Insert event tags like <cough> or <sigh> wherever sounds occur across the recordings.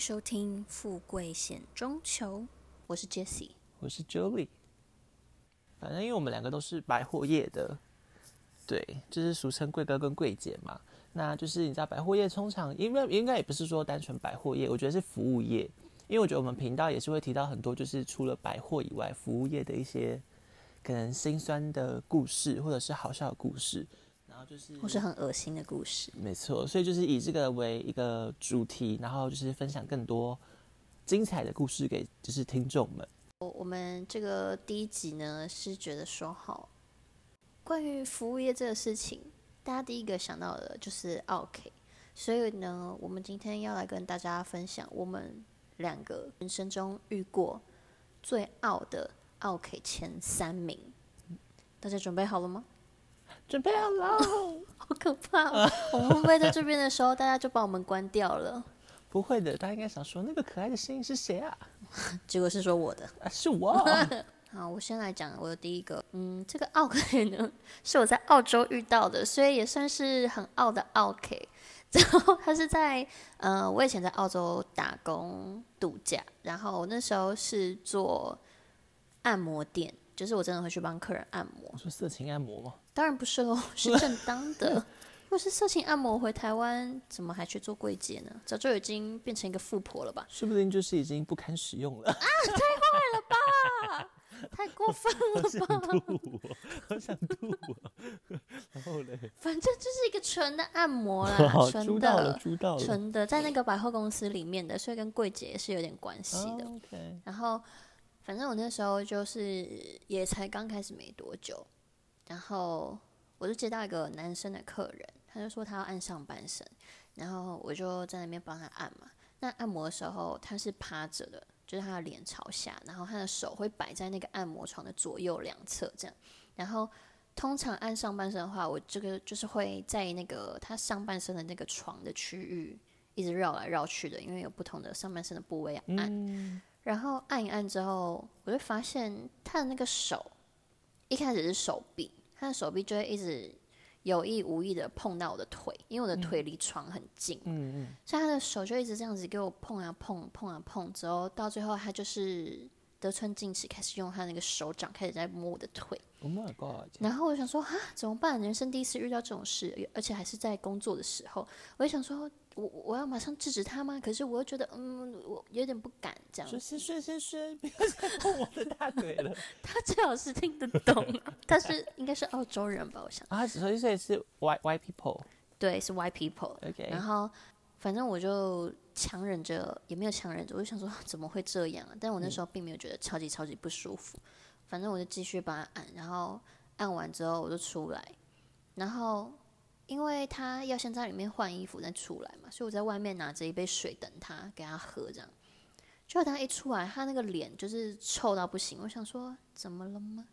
收听《富贵险中求》，我是 Jessie。我是 Jolie。反正因为我们两个都是百货业的，对，就是俗称贵哥跟贵姐嘛。那就是你知道百货业通常，应该应该也不是说单纯百货业，我觉得是服务业。因为我觉得我们频道也是会提到很多，就是除了百货以外，服务业的一些可能心酸的故事，或者是好笑的故事。就是或是很恶心的故事。没错，所以就是以这个为一个主题，然后就是分享更多精彩的故事给就是听众们。我我们这个第一集呢是觉得说好，关于服务业这个事情，大家第一个想到的就是 OK，所以呢，我们今天要来跟大家分享我们两个人生中遇过最傲的 OK 前三名。大家准备好了吗？准备好了，<laughs> 好可怕、哦！<laughs> 我们会不会在这边的时候，大家就把我们关掉了？不会的，大家应该想说那个可爱的声音是谁啊？<laughs> 结果是说我的。啊，是我。好，我先来讲我的第一个，嗯，这个 OK 呢是我在澳洲遇到的，所以也算是很傲的 OK。然后他是在，呃，我以前在澳洲打工度假，然后那时候是做按摩店，就是我真的会去帮客人按摩我。说色情按摩吗？当然不是喽，<laughs> 是 <laughs> 正当的。如果是色情按摩，回台湾怎么还去做柜姐呢？早就已经变成一个富婆了吧？说不定就是已经不堪使用了啊。太坏了吧！<laughs> 太过分好想了吧！吐我，好想吐我。然后嘞，反正就是一个纯的按摩啦，纯的。纯的，在那个百货公司里面的，所以跟柜姐也是有点关系的。哦 OK，然后，反正我那时候就是也才刚开始没多久，然后我就接到一个男生的客人，他就说他要按上半身，然后我就在那边帮他按嘛。那按摩的时候他是趴着的，就是他的脸朝下，然后他的手会摆在那个按摩床的左右两侧这样。然后通常按上半身的话，我这个就是会在那个他上半身的那个床的区域一直绕来绕去的，因为有不同的上半身的部位要按。然后按一按之后，我就发现他的那个手，一开始是手臂，他的手臂就会一直有意无意的碰到我的腿，因为我的腿离床很近，嗯嗯，所以他的手就一直这样子给我碰啊碰，碰啊碰，之后到最后他就是得寸进尺，开始用他那个手掌开始在摸我的腿。Oh my god！然后我想说啊，怎么办？人生第一次遇到这种事，而且还是在工作的时候，我就想说，我我要马上制止他吗？可是我又觉得，嗯，我有点不敢这样说先睡先睡，不要再碰我的大腿了。<laughs> 他最好是听得懂啊，他是应该是澳洲人吧？我想，啊，所以所以是 white white people。对，是 white people。OK，然后反正我就强忍着，也没有强忍着，我就想说 <laughs> 怎么会这样啊？但我那时候并没有觉得超级超级不舒服，反正我就继续帮他按，然后按完之后我就出来，然后因为他要先在里面换衣服再出来嘛，所以我在外面拿着一杯水等他给他喝，这样。结果他一出来，他那个脸就是臭到不行，我想说怎么了吗？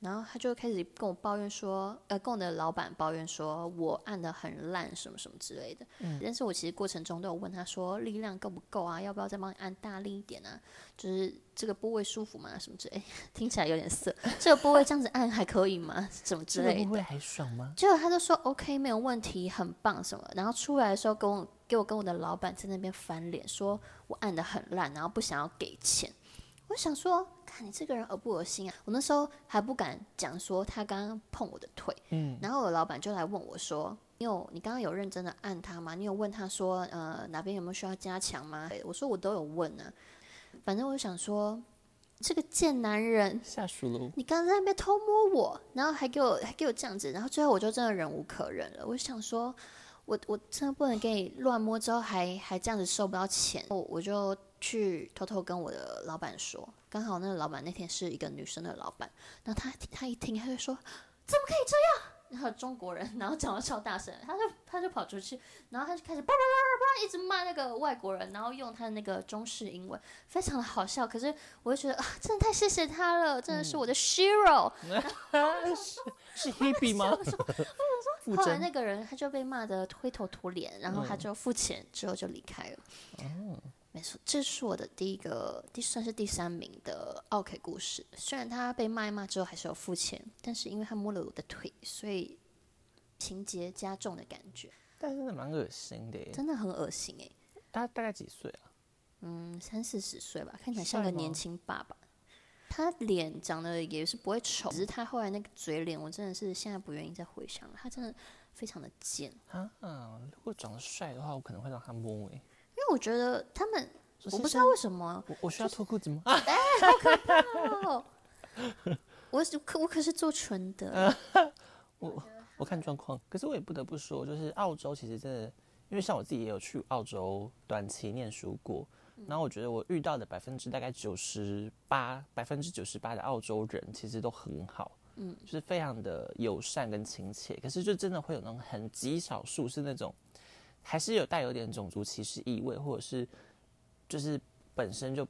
然后他就开始跟我抱怨说，呃，跟我的老板抱怨说我按的很烂，什么什么之类的。但是我其实过程中都有问他说力量够不够啊？要不要再帮你按大力一点啊？就是这个部位舒服吗？什么之类，听起来有点涩。这个部位这样子按还可以吗？什么之这个类的。不会还爽吗？结果他就说 OK 没有问题，很棒什么。然后出来的时候跟我给我跟我的老板在那边翻脸，说我按的很烂，然后不想要给钱。我想说，看你这个人恶不恶心啊！我那时候还不敢讲说他刚刚碰我的腿，嗯，然后我的老板就来问我说：“你有你刚刚有认真的按他吗？你有问他说呃哪边有没有需要加强吗？”我说我都有问啊，反正我就想说这个贱男人，下属喽。你刚刚在那边偷摸我，然后还给我还给我这样子，然后最后我就真的忍无可忍了。我想说，我我真的不能给你乱摸，之后还还这样子收不到钱，我我就去偷偷跟我的老板说。刚好那个老板那天是一个女生的老板，然后他他一听他就说，怎么可以这样？然后中国人，然后讲的超大声，他就他就跑出去，然后他就开始叭叭叭叭叭一直骂那个外国人，然后用他的那个中式英文，非常的好笑。可是我就觉得啊，真的太谢谢他了，真的是我的 hero。<laughs> 是是 Hebe 吗？傅 <laughs> 后来真那个人他就被骂得灰头土脸，然后他嗯就付钱之后就离开了。哦，没错，这是我的第一个，第算是第三名的 OK 故事。虽然他被骂一骂之后还是有付钱，但是因为他摸了我的腿，所以情节加重的感觉，但真的蛮恶心的耶。真的很恶心哎、他大概几岁啊？嗯，三四十岁吧，看起来像个年轻爸爸。他脸长得也是不会丑，只是他后来那个嘴脸，我真的是现在不愿意再回想了。他真的非常的贱，啊，嗯，如果长得帅的话，我可能会让他摸诶、因为我觉得他们，我不知道为什么，我我需要脱裤子吗？啊，<laughs> 哦，<laughs> 我是可我可是做纯的，<laughs> 我看状况。可是我也不得不说，就是澳洲其实真的，因为像我自己也有去澳洲短期念书过，然后我觉得我遇到的百分之大概九十八，百分之九十八的澳洲人其实都很好，嗯，就是非常的友善跟亲切。可是就真的会有那种很极少数是那种，还是有带有点种族歧视意味，或者是就是本身就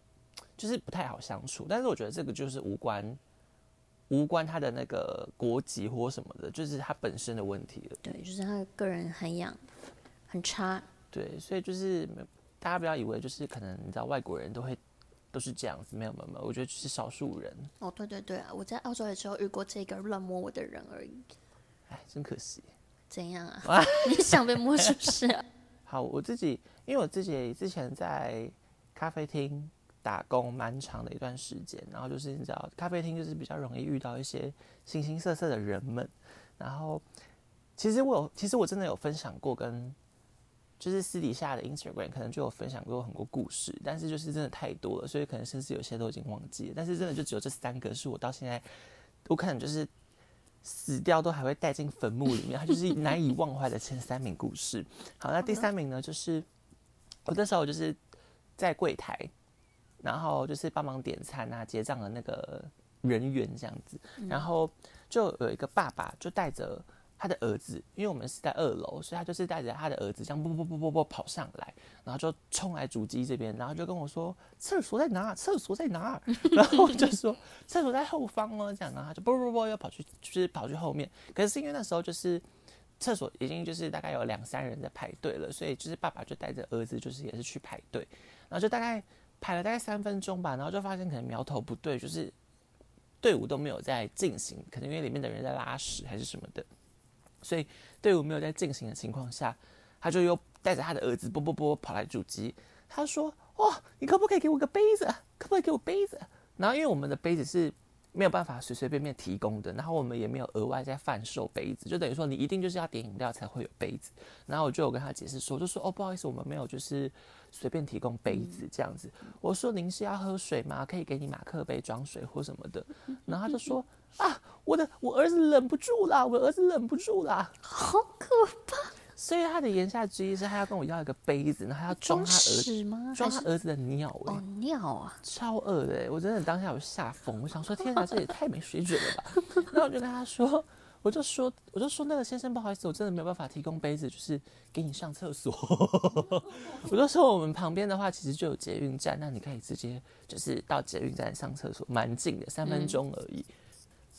就是不太好相处。但是我觉得这个就是无关。无关他的那个国籍或什么的，就是他本身的问题了。对，就是他的个人涵养很差。对，所以就是大家不要以为就是可能你知道外国人都会都是这样子，没有没有没有，我觉得只是少数人。哦，对对对啊，我在澳洲的时候遇过这个乱摸我的人而已。哎，真可惜。怎样啊？<laughs> 你想被摸是不是啊？<laughs> 好，我自己因为我自己之前在咖啡厅打工蛮长的一段时间，然后就是你知道咖啡厅就是比较容易遇到一些形形色色的人们，然后其实我有其实我真的有分享过跟。就是私底下的 Instagram 可能就有分享过很多故事，但是就是真的太多了，所以可能甚至有些都已经忘记了。但是真的就只有这三个是我到现在，我可能就是死掉都还会带进坟墓里面，它就是难以忘怀的前三名故事。好，那第三名呢，就是我那时候就是在柜台，然后就是帮忙点餐啊、结账的那个人员这样子，然后就有一个爸爸就带着。他的儿子，因为我们是在二楼，所以他就是带着他的儿子这样啵啵啵啵啵跑上来，然后就冲来主机这边，然后就跟我说厕所在哪？厕所在哪？<laughs> 然后我就说厕所在后方哦，这样，然后他就啵啵啵又跑去，就是跑去后面。可是因为那时候就是厕所已经就是大概有两三人在排队了，所以就是爸爸就带着儿子就是也是去排队，然后就大概排了大概三分钟吧，然后就发现可能苗头不对，就是队伍都没有在进行，可能因为里面的人在拉屎还是什么的。所以队伍没有在进行的情况下，他就又带着他的儿子波波波跑来主机。他说：“哇，你可不可以给我个杯子？可不可以给我杯子？”然后因为我们的杯子是没有办法随随便便提供的，然后我们也没有额外在贩售杯子，就等于说你一定就是要点饮料才会有杯子。然后我就有跟他解释说，就说：“哦，不好意思，我们没有就是随便提供杯子这样子。”我说：“您是要喝水吗？可以给你马克杯装水或什么的。”然后他就说。啊！我的我儿子忍不住啦，我儿子忍不住啦，好可怕！所以他的言下之意是，他要跟我要一个杯子，然后他要装他儿子吗？装他儿子的尿哎、哦，尿啊！超恶的、欸，我真的当下有吓疯，我想说天哪，这也太没水准了吧！<laughs> 然后我就跟他说，我就说，我就说那个先生，不好意思，我真的没有办法提供杯子，就是给你上厕所。<laughs> 我就说我们旁边的话，其实就有捷运站，那你可以直接就是到捷运站上厕所，蛮近的，三分钟而已。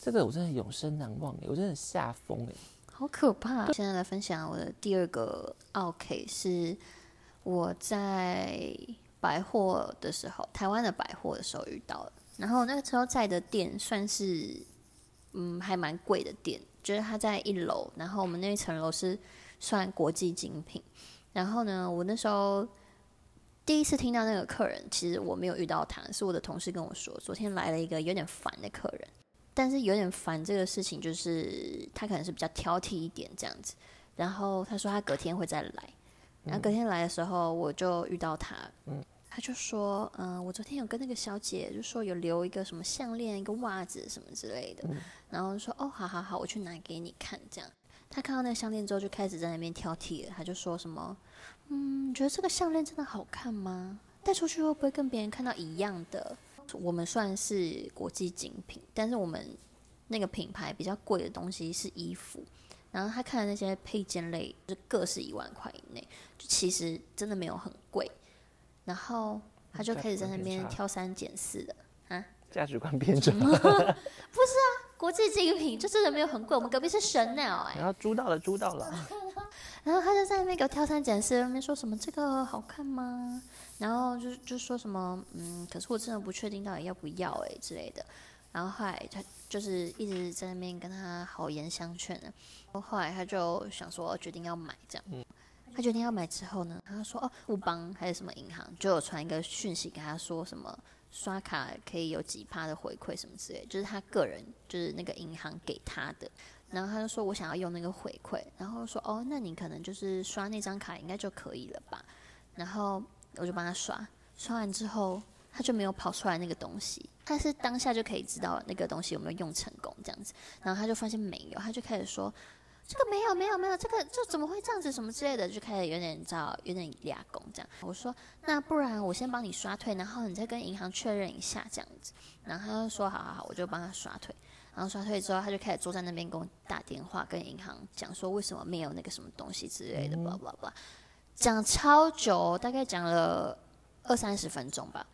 这个我真的永生难忘哎，我真的吓疯哎，好可怕！现在来分享我的第二个 OK 是我在百货的时候，台湾的百货的时候遇到的。然后那个时候在的店算是嗯还蛮贵的店，就是它在一楼，然后我们那一层楼是算国际精品。然后呢，我那时候第一次听到那个客人，其实我没有遇到他，是我的同事跟我说，昨天来了一个有点烦的客人。但是有点烦这个事情，就是他可能是比较挑剔一点这样子。然后他说他隔天会再来，然后隔天来的时候我就遇到他，嗯，他就说，嗯，我昨天有跟那个小姐就说有留一个什么项链、一个袜子什么之类的，然后说，哦，好好好，我去拿给你看这样。他看到那个项链之后就开始在那边挑剔了，他就说什么，嗯，你觉得这个项链真的好看吗？带出去会不会跟别人看到一样的？我们算是国际精品，但是我们那个品牌比较贵的东西是衣服，然后他看的那些配件类，就各是一万块以内，就其实真的没有很贵。然后他就开始在那边挑三拣四的啊，价值观偏差。<laughs> 不是啊，国际精品就真的没有很贵，我们隔壁是 Chanel 哎、然后租到了，租到了。然后他就在那边给我挑三拣四，那边说什么这个好看吗？然后就就说什么嗯，可是我真的不确定到底要不要哎、之类的。然后后来他就是一直在那边跟他好言相劝的。后来他就想说决定要买这样。他决定要买之后呢，他说哦，富邦还是什么银行就有传一个讯息给他说什么刷卡可以有几趴的回馈什么之类，就是他个人就是那个银行给他的。然后他就说我想要用那个回馈，然后说哦，那你可能就是刷那张卡应该就可以了吧？然后我就帮他刷，刷完之后他就没有跑出来那个东西，他是当下就可以知道那个东西有没有用成功这样子，然后他就发现没有，他就开始说。这个没有没有没有，这个这怎么会这样子什么之类的，就开始有点你知道有点俩工这样。我说那不然我先帮你刷退，然后你再跟银行确认一下这样子。然后他就说好好好，我就帮他刷退。然后刷退之后，他就开始坐在那边跟我打电话，跟银行讲说为什么没有那个什么东西之类的，叭叭叭，讲超久，大概讲了二三十分钟吧。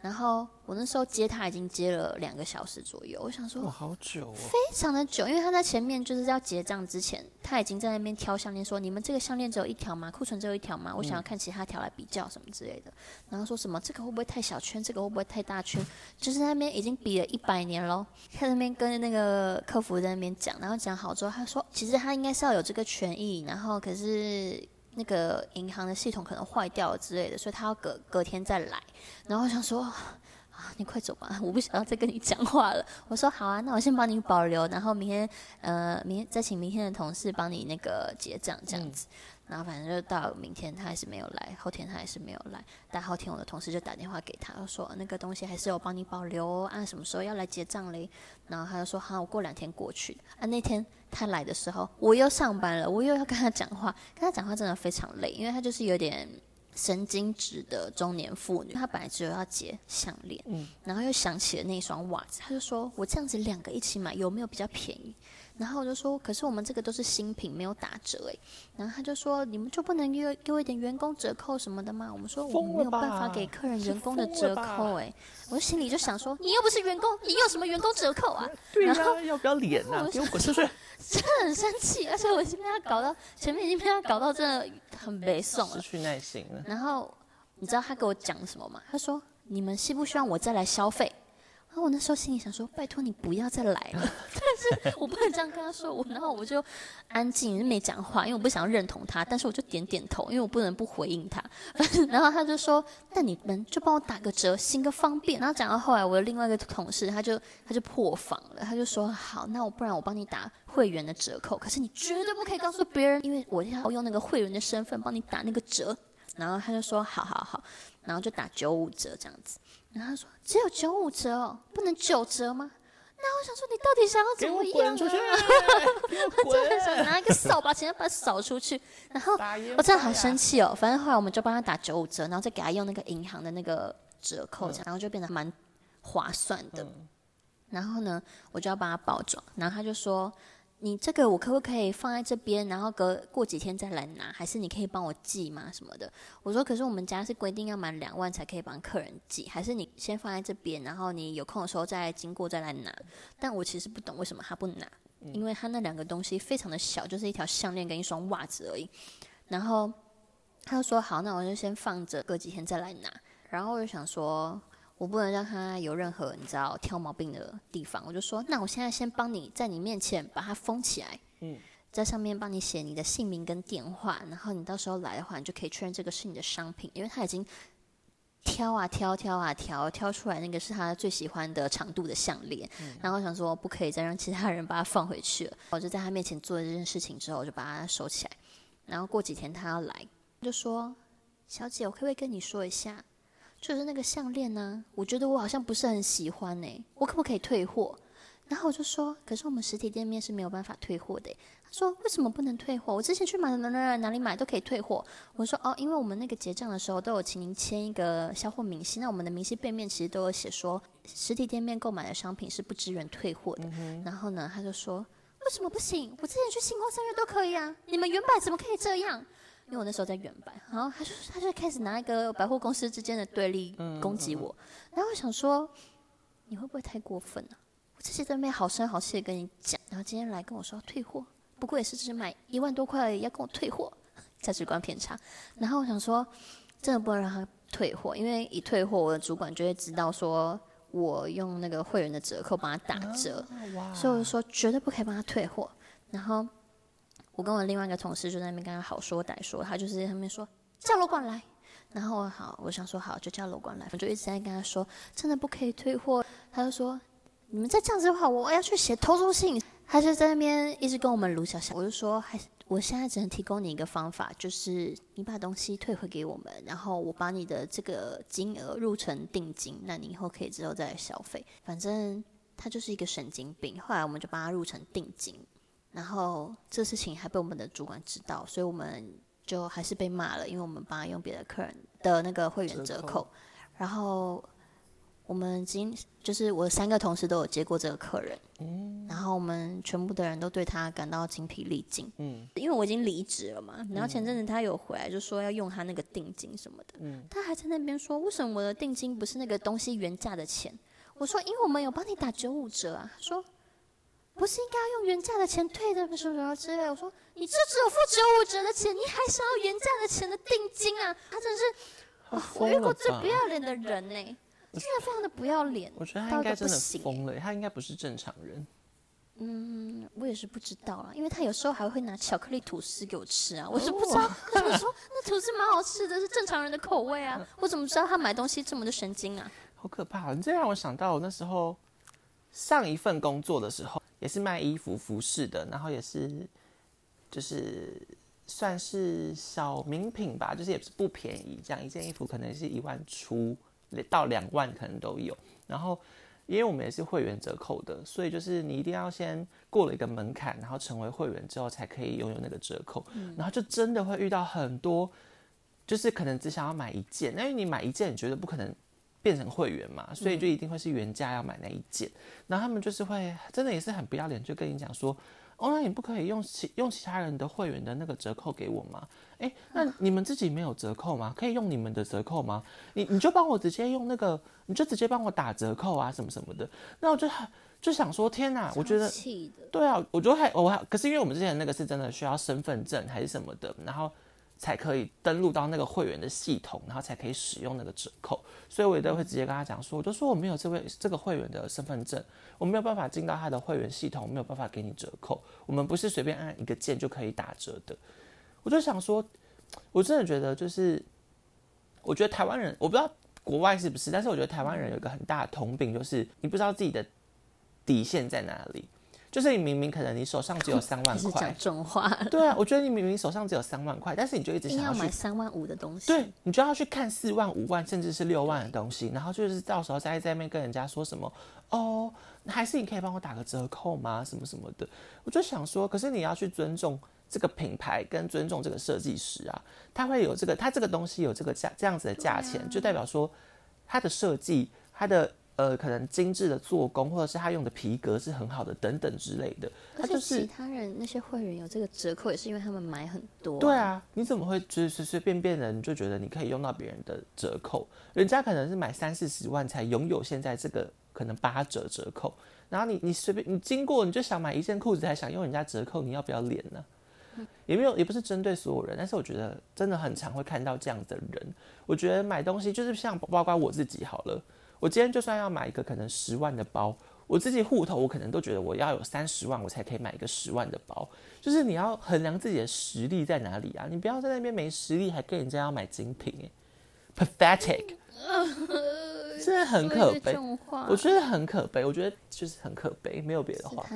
然后我那时候接他已经接了两个小时左右，我想说哇，好久哦，非常的久，因为他在前面就是要结账之前，他已经在那边挑项链，说你们这个项链只有一条吗？库存只有一条吗？我想要看其他条来比较什么之类的。然后说什么这个会不会太小圈？这个会不会太大圈？就是那边已经比了一百年喽，在那边跟那个客服在那边讲，然后讲好之后，他说其实他应该是要有这个权益，然后可是。那个银行的系统可能坏掉了之类的，所以他要隔隔天再来。然后我想说，<sighs> 啊，你快走吧，我不想要再跟你讲话了。我说好啊，那我先帮你保留，然后明天呃，明天再请明天的同事帮你那个结账这样子。然后反正就到明天他还是没有来，后天他还是没有来。但后天我的同事就打电话给他，说那个东西还是有帮你保留，啊什么时候要来结账嘞？然后他就说好，我过两天过去。啊，那天他来的时候，我又上班了，我又要跟他讲话，跟他讲话真的非常累，因为他就是有点神经质的中年妇女。他本来只有要结项链，嗯，然后又想起了那双袜子，他就说我这样子两个一起买有没有比较便宜？然后我就说，可是我们这个都是新品，没有打折诶。然后他就说，你们就不能给给我一点员工折扣什么的吗？我们说我们没有办法给客人员工的折扣诶。我心里就想说，你又不是员工，你有什么员工折扣啊？对呀，要不要脸啊？给我滚出去！真的很生气，而且我已经被他搞到前面已经被他搞到真的很没送了，失去耐心了。然后你知道他给我讲什么吗？他说，你们需不需要我再来消费？然后我那时候心里想说：“拜托你不要再来了。<laughs> ”但是我不能这样跟他说。我然后我就安静，没讲话，因为我不想要认同他。但是我就点点头，因为我不能不回应他。然后他就说：“那你们就帮我打个折，行个方便。”然后讲到后来，我的另外一个同事他就他就破防了，他就说：“好，那我不然我帮你打会员的折扣，可是你绝对不可以告诉别人，因为我要用那个会员的身份帮你打那个折。”然后他就说：“好好好。”然后就打九五折这样子。然后他说：“只有九五折哦，不能九折吗？”那我想说，你到底想要怎么样啊？<laughs> 我真的想拿一个扫把，直接把它扫出去。然后我真的好生气哦。反正后来我们就帮他打九五折，然后再给他用那个银行的那个折扣，然后就变得蛮划算的。然后呢，我就要帮他包装，然后他就说。你这个我可不可以放在这边，然后隔过几天再来拿？还是你可以帮我寄吗？什么的？我说，可是我们家是规定要满两万才可以帮客人寄，还是你先放在这边，然后你有空的时候再经过再来拿？但我其实不懂为什么他不拿，因为他那两个东西非常的小，就是一条项链跟一双袜子而已。然后他就说好，那我就先放着，隔几天再来拿。然后我就想说。我不能让他有任何你知道挑毛病的地方，我就说，那我现在先帮你在你面前把它封起来，嗯，在上面帮你写你的姓名跟电话，然后你到时候来的话，你就可以确认这个是你的商品，因为他已经挑啊挑挑啊挑，挑出来那个是他最喜欢的长度的项链，然后我想说不可以再让其他人把它放回去了，我就在他面前做了这件事情之后，我就把它收起来，然后过几天他要来，就说，小姐，我可不可以跟你说一下？就是那个项链呢，我觉得我好像不是很喜欢呢，我可不可以退货？然后我就说，可是我们实体店面是没有办法退货的。他说为什么不能退货？我之前去买哪哪哪里买都可以退货。我说哦，因为我们那个结账的时候都有请您签一个销货明细，那我们的明细背面其实都有写说，实体店面购买的商品是不支援退货的。然后呢，他就说为什么不行？我之前去星光三月都可以啊，你们原版怎么可以这样？因为我那时候在远百，然后他就他就开始拿一个百货公司之间的对立攻击我，然后我想说你会不会太过分了？我这些在那边好声好气的跟你讲，然后今天来跟我说退货，不过也是只买一万多块要跟我退货，<laughs> 价值观偏差。然后我想说真的不能让他退货，因为一退货我的主管就会知道说我用那个会员的折扣帮他打折，所以我说绝对不可以帮他退货。然后。我跟我另外一个同事就在那边跟他好说歹说，他就是在那边说叫楼管来，然后好，我想说好就叫楼管来，我就一直在跟他说真的不可以退货，他就说你们再这样子的话，我要去写投诉信。他就在那边一直跟我们卢小小，我就说还我现在只能提供你一个方法，就是你把东西退回给我们，然后我把你的这个金额入成定金，那你以后可以之后再来消费。反正他就是一个神经病。后来我们就帮他入成定金，然后这事情还被我们的主管知道，所以我们就还是被骂了，因为我们帮他用别的客人的那个会员折扣，然后。我们今就是我三个同事都有接过这个客人，嗯，然后我们全部的人都对他感到精疲力尽，嗯，因为我已经离职了嘛，然后前阵子他有回来就说要用他那个定金什么的，嗯，他还在那边说为什么我的定金不是那个东西原价的钱？我说因为我们有帮你打九五折啊，说不是应该要用原价的钱退的什么什么之类，我说你这只有付九五折的钱，你还想要原价的钱的定金啊？他真是，我遇过最不要脸的人呢。真的非常的不要脸，我觉得他应该真的疯了，他应该不是正常人。嗯，我也是不知道啦，因为他有时候还会拿巧克力吐司给我吃啊，我是不知道。他就说那吐司蛮好吃的，是正常人的口味啊，我怎么知道他买东西这么的神经啊？好可怕！你这让我想到我那时候上一份工作的时候，也是卖衣服服饰的，然后也是就是算是小名品吧，就是也不是不便宜，这样一件衣服可能是一万出。到两万可能都有，然后因为我们也是会员折扣的，所以就是你一定要先过了一个门槛，然后成为会员之后才可以拥有那个折扣，然后就真的会遇到很多，就是可能只想要买一件，因为你买一件你觉得不可能变成会员嘛，所以就一定会是原价要买那一件，然后他们就是会真的也是很不要脸，就跟你讲说。哦，那你不可以用其用其他人的会员的那个折扣给我吗？哎，那你们自己没有折扣吗？可以用你们的折扣吗？你你就帮我直接用那个，你就直接帮我打折扣啊，什么什么的。那我就很就想说，天哪，我觉得对啊，我觉得还我还可是因为我们之前那个是真的需要身份证还是什么的，然后。才可以登录到那个会员的系统，然后才可以使用那个折扣，所以我也都会直接跟他讲说，我就说我没有这位这个会员的身份证，我没有办法进到他的会员系统，没有办法给你折扣，我们不是随便按一个键就可以打折的。我就想说，我真的觉得就是，我觉得台湾人，我不知道国外是不是，但是我觉得台湾人有一个很大的通病，就是你不知道自己的底线在哪里。就是你明明可能你手上只有 <laughs> 三万块，讲重话。对啊，我觉得你明明手上只有三万块，但是你就一直想要买三万五的东西。对，你就要去看四万、五万，甚至是六万的东西，然后就是到时候再在那边跟人家说什么哦，还是你可以帮我打个折扣吗？什么什么的。我就想说，可是你要去尊重这个品牌，跟尊重这个设计师啊，他会有这个，他这个东西有这个价这样子的价钱，就代表说他的设计，他的。呃，可能精致的做工，或者是他用的皮革是很好的，等等之类的。他就是其他人那些会员有这个折扣，也是因为他们买很多。对啊，你怎么会就是随随便便的你就觉得你可以用到别人的折扣？人家可能是买三四十万才拥有现在这个可能八折折扣，然后你你随便你经过你就想买一件裤子，还想用人家折扣，你要不要脸呢？也没有也不是针对所有人，但是我觉得真的很常会看到这样的人。我觉得买东西就是像包括我自己好了。我今天就算要买一个可能十万的包，我自己户头我可能都觉得我要有三十万，我才可以买一个十万的包。就是你要衡量自己的实力在哪里啊！你不要在那边没实力还跟人家要买精品，<laughs> 哎，pathetic，真的很可悲。我觉得很可悲，我觉得就是很可悲，没有别的话。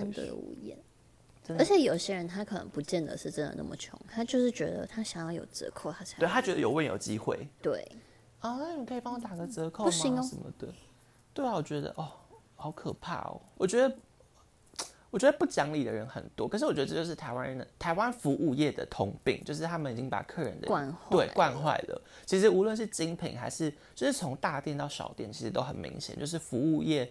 而且有些人他可能不见得是真的那么穷，他就是觉得他想要有折扣，他才对他觉得有问有机会。对。啊，那你可以帮我打个折扣吗？什么的？对啊，我觉得哦，好可怕哦。我觉得，我觉得不讲理的人很多。可是我觉得这就是台湾人的台湾服务业的通病，就是他们已经把客人的惯对惯坏了。其实无论是精品还是就是从大店到小店，其实都很明显，就是服务业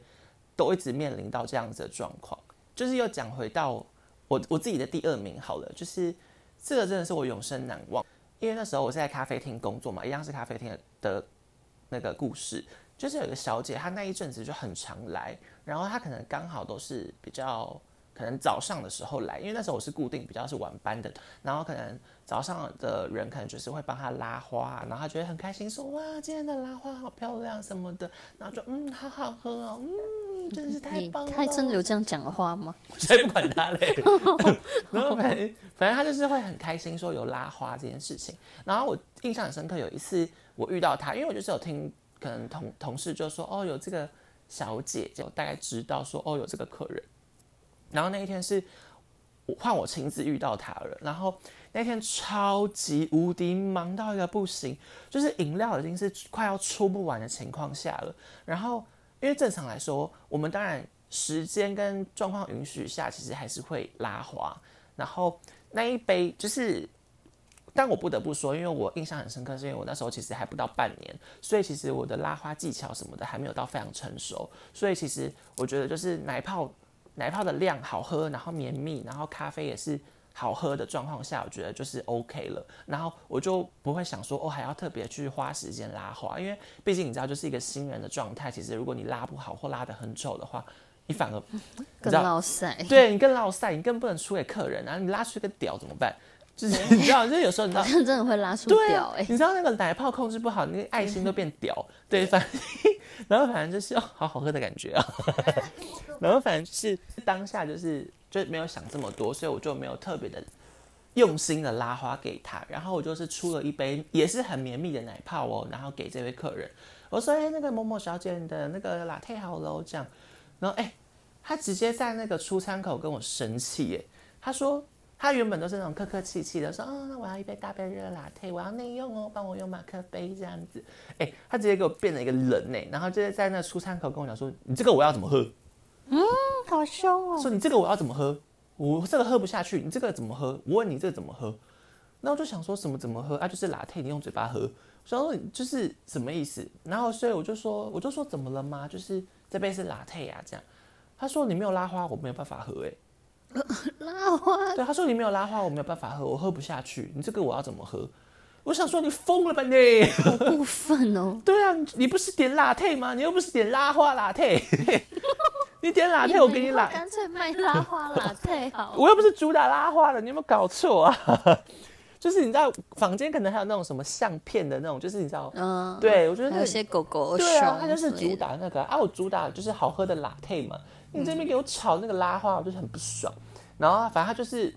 都一直面临到这样子的状况。就是又讲回到我我自己的第二名好了，就是这个真的是我永生难忘。因为那时候我是在咖啡厅工作嘛，一样是咖啡厅的那个故事，就是有个小姐，她那一阵子就很常来，然后她可能刚好都是比较可能早上的时候来，因为那时候我是固定比较是晚班的，然后可能早上的人可能就是会帮她拉花，然后她觉得很开心，说哇今天的拉花好漂亮什么的，然后就嗯好好喝哦，嗯真是太棒了，他真的有这样讲的话吗？<laughs> 才不管他嘞。<laughs> 然后反正反正他就是会很开心说有拉花这件事情。然后我印象很深刻，有一次我遇到他，因为我就是有听可能同同事就说哦有这个小姐，就大概知道说哦有这个客人。然后那一天是我换我亲自遇到他了，然后那天超级无敌忙到一个不行，就是饮料已经是快要出不完的情况下了。然后因为正常来说，我们当然时间跟状况允许下，其实还是会拉花。然后那一杯就是，但我不得不说，因为我印象很深刻，是因为我那时候其实还不到半年，所以其实我的拉花技巧什么的还没有到非常成熟。所以其实我觉得就是奶泡奶泡的量好喝，然后绵密，然后咖啡也是好喝的状况下，我觉得就是 OK 了。然后我就不会想说哦还要特别去花时间拉花，因为毕竟你知道，就是一个新人的状态。其实如果你拉不好或拉得很丑的话，你反而 <laughs> 更知道落塞。对你更落塞，你更不能出给客人，然后你拉出一个屌怎么办？就是 <laughs> 你知道，<laughs> 就是有时候你知道真的会拉出屌哎、你知道那个奶泡控制不好，你那个爱心都变屌。<laughs> 对，反正然后反正就是哦，好好喝的感觉啊。然后反正就是当下就是就没有想这么多，所以我就没有特别的用心的拉花给他。然后我就是出了一杯也是很绵密的奶泡哦，然后给这位客人。我说：“哎、那个某某小姐你的那个 latte 好了哦，这样。”然后哎、他直接在那个出餐口跟我生气耶，他说他原本都是那种客客气气的，说哦，那我要一杯大杯热 latte，我要内用哦，帮我用马克杯这样子。哎、他直接给我变了一个人呢，然后就是在那出餐口跟我讲说，你这个我要怎么喝？嗯好凶哦！说你这个我要怎么喝？我这个喝不下去，你这个怎么喝？我问你这个怎么喝？那我就想说什么怎么喝啊？就是 latte，你用嘴巴喝。我想说你就是什么意思？然后所以我就说，我就说怎么了吗？就是这杯是 latte 啊，这样。他说你没有拉花，我没有办法喝、欸。<laughs> 拉花对，他说你没有拉花，我没有办法喝，我喝不下去。你这个我要怎么喝？我想说你疯了吧你？好过分哦！<laughs> 对啊，你你不是点 latte 吗？你又不是点拉花 latte，<laughs> 你点 latte 我给你拉，干脆卖拉花拉太好。我又不是主打拉花的，你有没有搞错啊？就是你知道房间可能还有那种什么相片的那种，就是你知道，嗯，对我觉得那还有些狗狗对啊，熊它就是主打那个啊，我主打就是好喝的 latte 嘛。你这边给我炒那个拉花，我就是很不爽。然后反正他就是，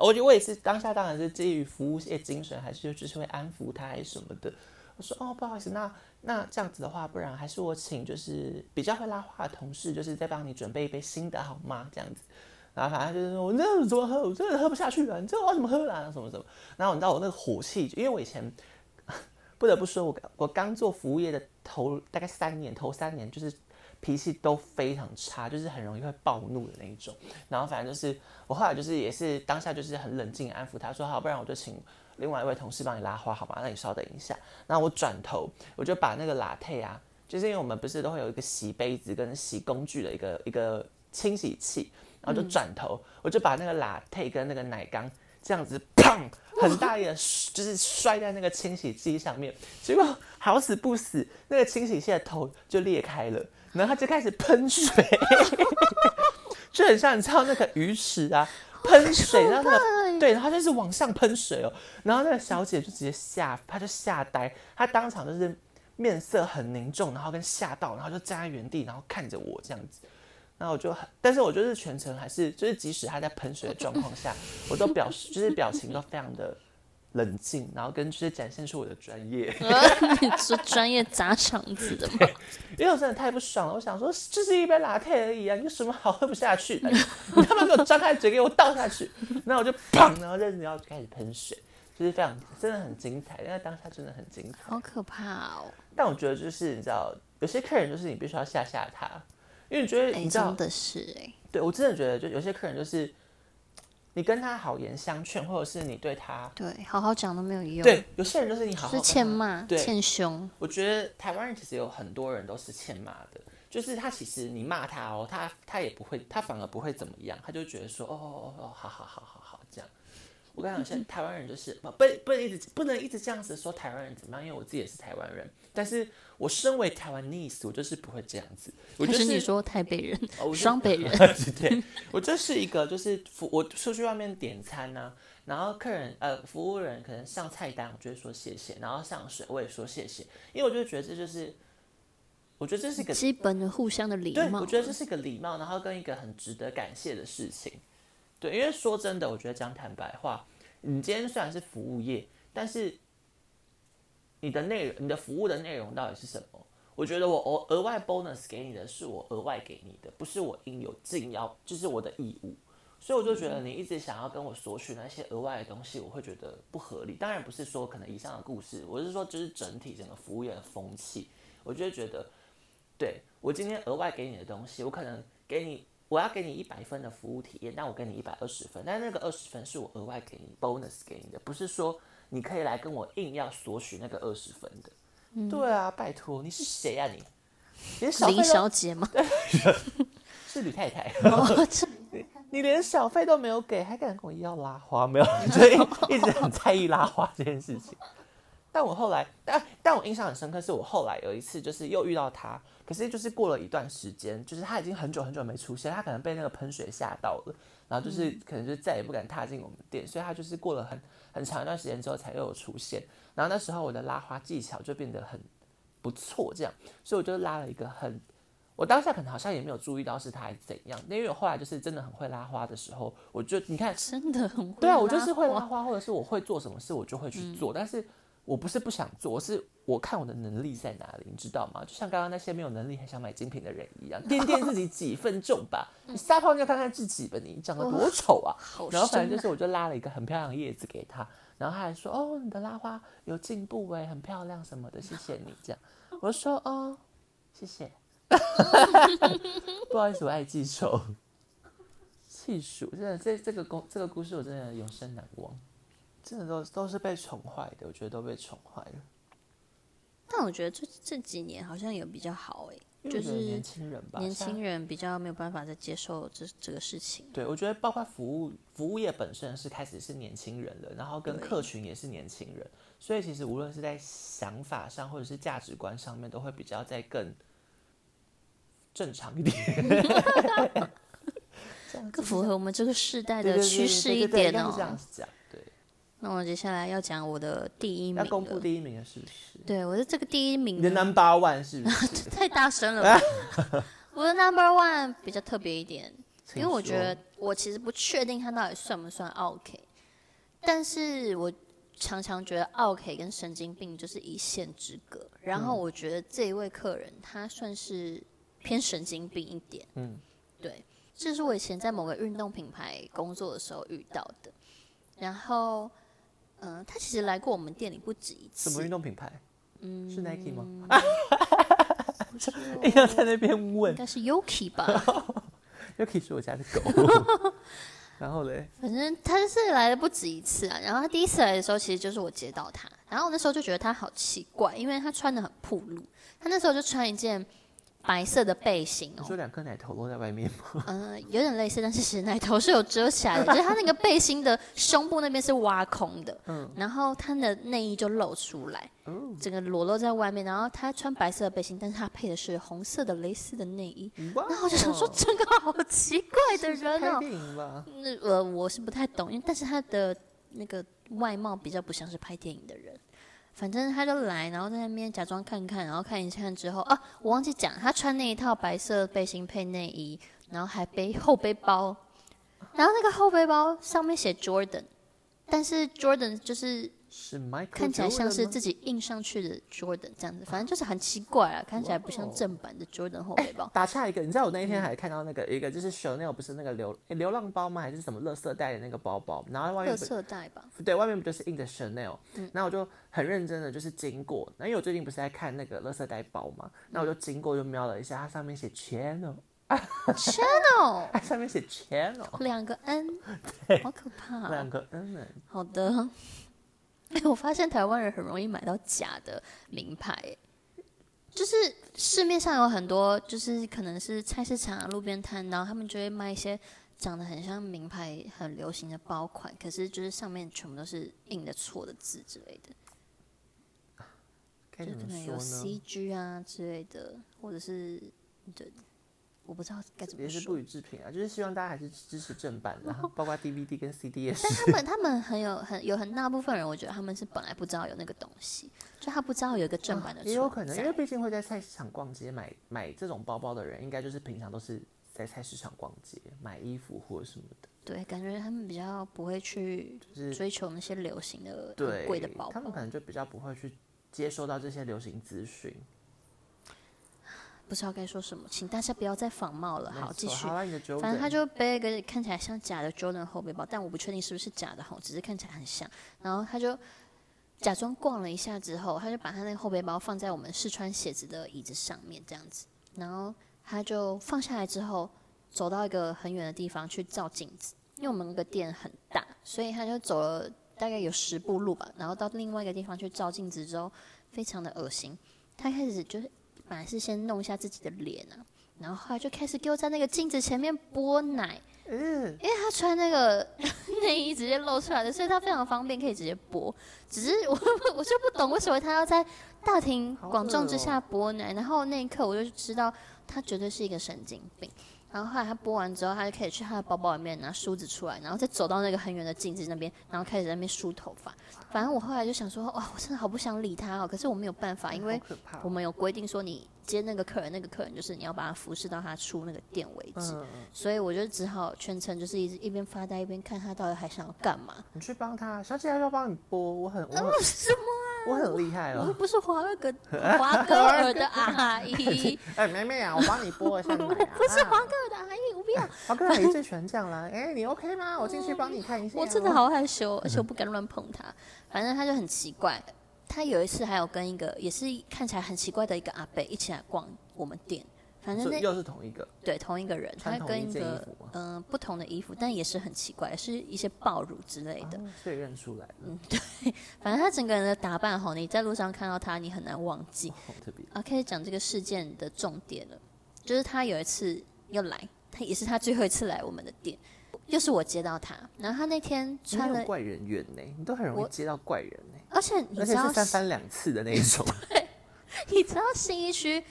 我觉得我也是当下当然是基于服务业精神，还是就是会安抚他还是什么的。我说哦，不好意思，那那这样子的话，不然还是我请就是比较会拉花的同事，就是再帮你准备一杯新的好吗？这样子。然后反正就是说，我这样子怎么喝？我真的喝不下去了，你知道我怎么喝啦？什么什么？然后你知道我那个火气，因为我以前 <laughs> 不得不说我，我刚做服务业的头大概三年，头三年就是脾气都非常差，就是很容易会暴怒的那一种。然后反正就是我后来就是也是当下就是很冷静安抚他说好，不然我就请另外一位同事帮你拉花好吗？那你稍等一下。然后我转头我就把那个 latte 啊，就是因为我们不是都会有一个洗杯子跟洗工具的一个一个清洗器，然后就转头、我就把那个 latte 跟那个奶缸这样子砰很大力的就是摔在那个清洗机上面，结果好死不死，那个清洗器的头就裂开了，然后他就开始喷水，<laughs> 就很像你知道那个鱼池啊。喷水，然后那个对，然后就是往上喷水哦，然后那个小姐就直接吓，她就吓呆，她当场就是面色很凝重，然后跟吓到，然后就站在原地，然后看着我这样子，然后我就很，但是我就是全程还是就是即使她在喷水的状况下，我都表示就是表情都非常的冷静，然后跟就是展现出我的专业。<laughs> 你说专业砸场子的吗？<laughs> 因为我真的太不爽了，我想说就是一杯拿铁而已啊，你有什么好喝不下去的？你他妈给我张开嘴给我倒下去，然后我就砰，然后认真要开始喷水，就是非常真的很精彩，因为当下真的很精彩。好可怕哦！但我觉得就是你知道，有些客人就是你必须要吓吓他，因为你觉得哎、你知道真，的是哎、对我真的觉得就有些客人就是你跟他好言相劝，或者是你对他。对，好好讲都没有用，对，有些人就是你好好是欠骂、对欠凶。我觉得台湾人其实有很多人都是欠骂的，就是他其实你骂他哦，他他也不会，他反而不会怎么样，他就觉得说哦哦哦，好好好好好这样。我跟你讲，现在台湾人就是不不不能一直不能一直这样子说台湾人怎么样，因为我自己也是台湾人，但是我身为台湾 niece，我就是不会这样子。我就是是你说台北人、哦我就双北人？<laughs> 对，<laughs> 我就是一个就是服我出去外面点餐呢、然后客人呃服务人可能上菜单，我就会说谢谢，然后上水我也说谢谢，因为我就觉得这就是，我觉得这是一个基本的互相的礼对，貌。我觉得这是一个礼貌，然后跟一个很值得感谢的事情。对，因为说真的，我觉得讲坦白话，你今天虽然是服务业，但是你的内容、你的服务的内容到底是什么？我觉得我额额外 bonus 给你的是我额外给你的，不是我应有尽要，就是我的义务。所以我就觉得你一直想要跟我索取那些额外的东西，我会觉得不合理。当然不是说可能以上的故事，我是说就是整体整个服务业的风气，我就会觉得对我今天额外给你的东西，我可能给你，我要给你一百分的服务体验，但我给你一百二十分，但那个二十分是我额外给你 bonus 给你的，不是说你可以来跟我硬要索取那个二十分的。对啊，拜托，你是谁啊你？林小姐吗？<laughs> 是吕太太，哦，<laughs> 你连小费都没有给，还敢跟我要拉花？没有，<laughs> 所以一直很在意拉花这件事情。但我后来，但但我印象很深刻，是我后来有一次就是又遇到他，可是就是过了一段时间，就是他已经很久很久没出现，他可能被那个喷水吓到了，然后就是可能就再也不敢踏进我们店，所以他就是过了很很长一段时间之后才又有出现。然后那时候我的拉花技巧就变得很不错，这样，所以我就拉了一个很，我当下可能好像也没有注意到是他还是怎样，因为我后来就是真的很会拉花的时候，我就你看真的很会对啊，我就是会拉花花，或者是我会做什么事，我就会去做。但是我不是不想做，是我看我的能力在哪里，你知道吗？就像刚刚那些没有能力还想买精品的人一样，掂掂自己几分重吧。<laughs> 你撒泡尿看看自己吧，你长得多丑啊！好然后反正就是，我就拉了一个很漂亮的叶子给他，然后他还说：“哦，你的拉花有进步哎，很漂亮什么的，谢谢你。”这样，我说：“哦，谢谢。<laughs> ”不好意思，我爱记仇。<laughs> 气数真的，这这个故这个故事我真的永生难忘，真的都都是被宠坏的，我觉得都被宠坏了。但我觉得这这几年好像有比较好哎、就是年轻人吧，年轻人比较没有办法再接受这这个事情。对，我觉得包括服务服务业本身是开始是年轻人了，然后跟客群也是年轻人，所以其实无论是在想法上或者是价值观上面，都会比较在更正常一点，<laughs> <laughs> 更符合我们这个世代的趋势一点对应该是这样哦。子讲，对，那我接下来要讲我的第一名要公布。第一名的是不是？对，我的这个第一名你的 number one 是不是？<laughs> 太大声了吧。<laughs> 我的 number one 比较特别一点，因为我觉得我其实不确定它到底算不算 OK，但是我常常觉得 OK 跟神经病就是一线之隔。然后我觉得这一位客人他算是偏神经病一点，嗯，对，这是我以前在某个运动品牌工作的时候遇到的。然后，嗯、他其实来过我们店里不止一次。什么运动品牌？嗯，是 Nike 吗？不是哦硬要在那边问应该是 Yuki 吧？<laughs> Yuki 是我家的狗。<laughs> 然后嘞，反正他是来了不止一次啊。然后他第一次来的时候，其实就是我接到他，然后我那时候就觉得他好奇怪，因为他穿的很暴露。他那时候就穿一件白色的背心哦，你说两颗奶头露在外面吗？嗯、有点类似，但是其实奶头是有遮起来的，<laughs> 就是他那个背心的胸部那边是挖空的，嗯然后他的内衣就露出来，哦整个裸露在外面。然后他穿白色的背心，但是他配的是红色的蕾丝的内衣。哇然后我就想说，这个好奇怪的人哦？那呃，我是不太懂，因为但是他的那个外貌比较不像是拍电影的人。反正他就来，然后在那边假装看看，然后看一看之后啊，我忘记讲，他穿那一套白色背心配内衣，然后还背后背包，然后那个后背包上面写 Jordan，但是 Jordan 就是看起来像是自己印上去的 Jordan 这样子，反正就是很奇怪啊，看起来不像正版的 Jordan 后背包。打下一个，你知道我那一嗯天还看到那个一个就是 Chanel 不是那个流诶流浪包吗？还是什么乐色袋的那个包包？然后外面垃不圾袋吧，对外面不就是印的 Chanel？嗯然后我就很认真的就是经过，那因为我最近不是在看那个乐色袋包嘛，那我就经过就瞄了一下，它上面写 channel，channel，<laughs> 它上面写 Channel，两个 N，<laughs> 好可怕、哦。两个 N 呢。好的，<laughs> 哎、我发现台湾人很容易买到假的名牌、欸就是市面上有很多，就是可能是菜市场、啊、路边摊，然后他们就会卖一些长得很像名牌很流行的包款，可是就是上面全部都是印的错的字之类的，就可能有？CG 啊之类的，或者是对，我不知道该怎么说也是不。予置评啊，就是希望大家还是支持正版的，包括 DVD 跟 CD 也是。但他们他们很有很有很大部分人，我觉得他们是本来不知道有那个东西，就他不知道有一个正版的。也有可能，因为毕竟会在菜市场逛街买买这种包包的人，应该就是平常都是在菜市场逛街买衣服或者什么的，对，感觉他们比较不会去就是追求那些流行的很对贵的包包他们可。能就比较不会去接收到这些流行资讯。不知道该说什么，请大家不要再仿冒了。好，继续反正他就背一个看起来像假的 Jordan 后背包，但我不确定是不是假的哈，只是看起来很像。然后他就假装逛了一下之后，他就把他那个后背包放在我们试穿鞋子的椅子上面这样子，然后他就放下来之后，走到一个很远的地方去照镜子，因为我们那个店很大，所以他就走了大概有十步路吧，然后到另外一个地方去照镜子之后，非常的恶心。他开始就是本来是先弄一下自己的脸啊，然后后来就开始给我在那个镜子前面拨奶，嗯，因为他穿那个 <laughs> 内衣直接露出来的，所以他非常方便，可以直接拨。只是我 <laughs> 我就不懂为什么他要在大庭广众之下拨奶，然后那一刻我就知道他绝对是一个神经病。然后后来他播完之后，他就可以去他的包包里面拿梳子出来，然后再走到那个很远的镜子那边，然后开始在那边梳头发。反正我后来就想说，哇，我真的好不想理他哦，可是我没有办法，因为我们有规定说，你接那个客人，那个客人就是你要把他服侍到他出那个店为止。嗯，所以我就只好全程就是一直一边发呆一边看他到底还想要干嘛。你去帮他，小姐要不要帮你拨？我很我很什么？我很厉害我又。不是华尔格华哥尔的阿姨，<laughs> 哎，妹妹啊，我帮你拨一下。<laughs> 不是华哥尔的阿姨，我不要。华哥阿姨最喜欢这样啦。哎，你 OK 吗？我进去帮你看一下。我真的。好害羞，<laughs> 而且我不敢乱碰他。反正他就很奇怪。他有一次还有跟一个也是看起来很奇怪的一个阿伯一起来逛我们店。反正那又是同一个，对同一个人，他跟一个嗯、不同的衣服，但也是很奇怪，是一些爆乳之类的。哦所以认出来了，嗯反正他整个人的打扮吼，你在路上看到他，你很难忘记。好特别。啊，开始讲这个事件的重点了，就是他有一次又来，他也是他最后一次来我们的店，又是我接到他，然后他那天你穿了，怪人缘呢，你都很容易接到怪人呢，而且你知道而且是，三番两次的那一种。<laughs> 你知道新一区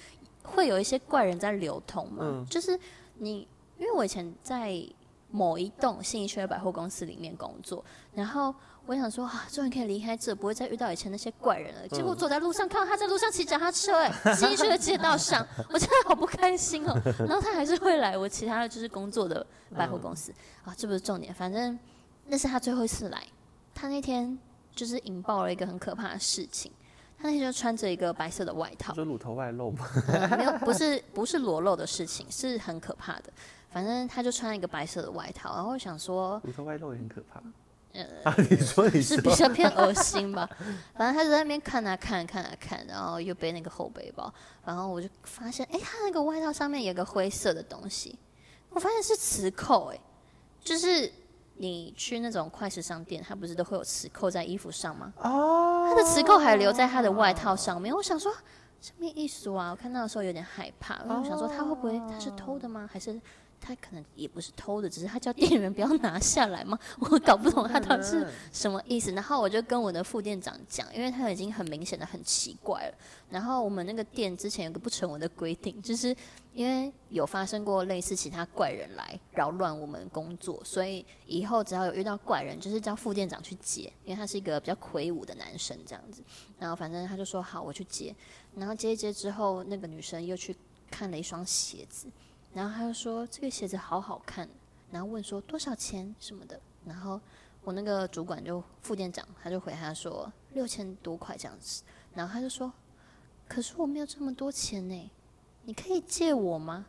会有一些怪人在流通嘛？嗯就是你，因为我以前在某一栋信义区的百货公司里面工作，然后我想说啊，终于可以离开这，不会再遇到以前那些怪人了。结果走在路上看到他在路上骑脚踏车、哎，信义区的街道上，<laughs> 我真的好不开心哦。然后他还是会来我其他的就是工作的百货公司、啊，这不是重点，反正那是他最后一次来。他那天就是引爆了一个很可怕的事情。他那天就穿着一个白色的外套你，说乳头外露 <laughs> 没有，不是不是裸露的事情，是很可怕的。反正他就穿一个白色的外套，然后我想说乳头外露也很可怕。呃啊，你说你说是比，较 <laughs> 偏恶心吧。反正他就在那边看啊看看啊看，然后又背那个后背包，然后我就发现，哎、他那个外套上面有个灰色的东西，我发现是磁扣、哎，就是你去那种快时尚店，它不是都会有磁扣在衣服上吗？哦，他的磁扣还留在他的外套上面，我想说什么意思啊？我看到的时候有点害怕，因为我想说他会不会他是偷的吗？还是他可能也不是偷的，只是他叫店员不要拿下来嘛？<laughs> 我搞不懂他到底是什么意思。然后我就跟我的副店长讲，因为他已经很明显的很奇怪了。然后我们那个店之前有个不成文的规定，就是因为有发生过类似其他怪人来扰乱我们工作，所以以后只要有遇到怪人，就是叫副店长去接，因为他是一个比较魁梧的男生这样子。然后反正他就说好，我去接。然后接一接之后，那个女生又去看了一双鞋子，然后他就说这个鞋子好好看，然后问说多少钱什么的。然后我那个主管就副店长，他就回他说六千多块这样子。然后他就说，可是我没有这么多钱呢，你可以借我吗？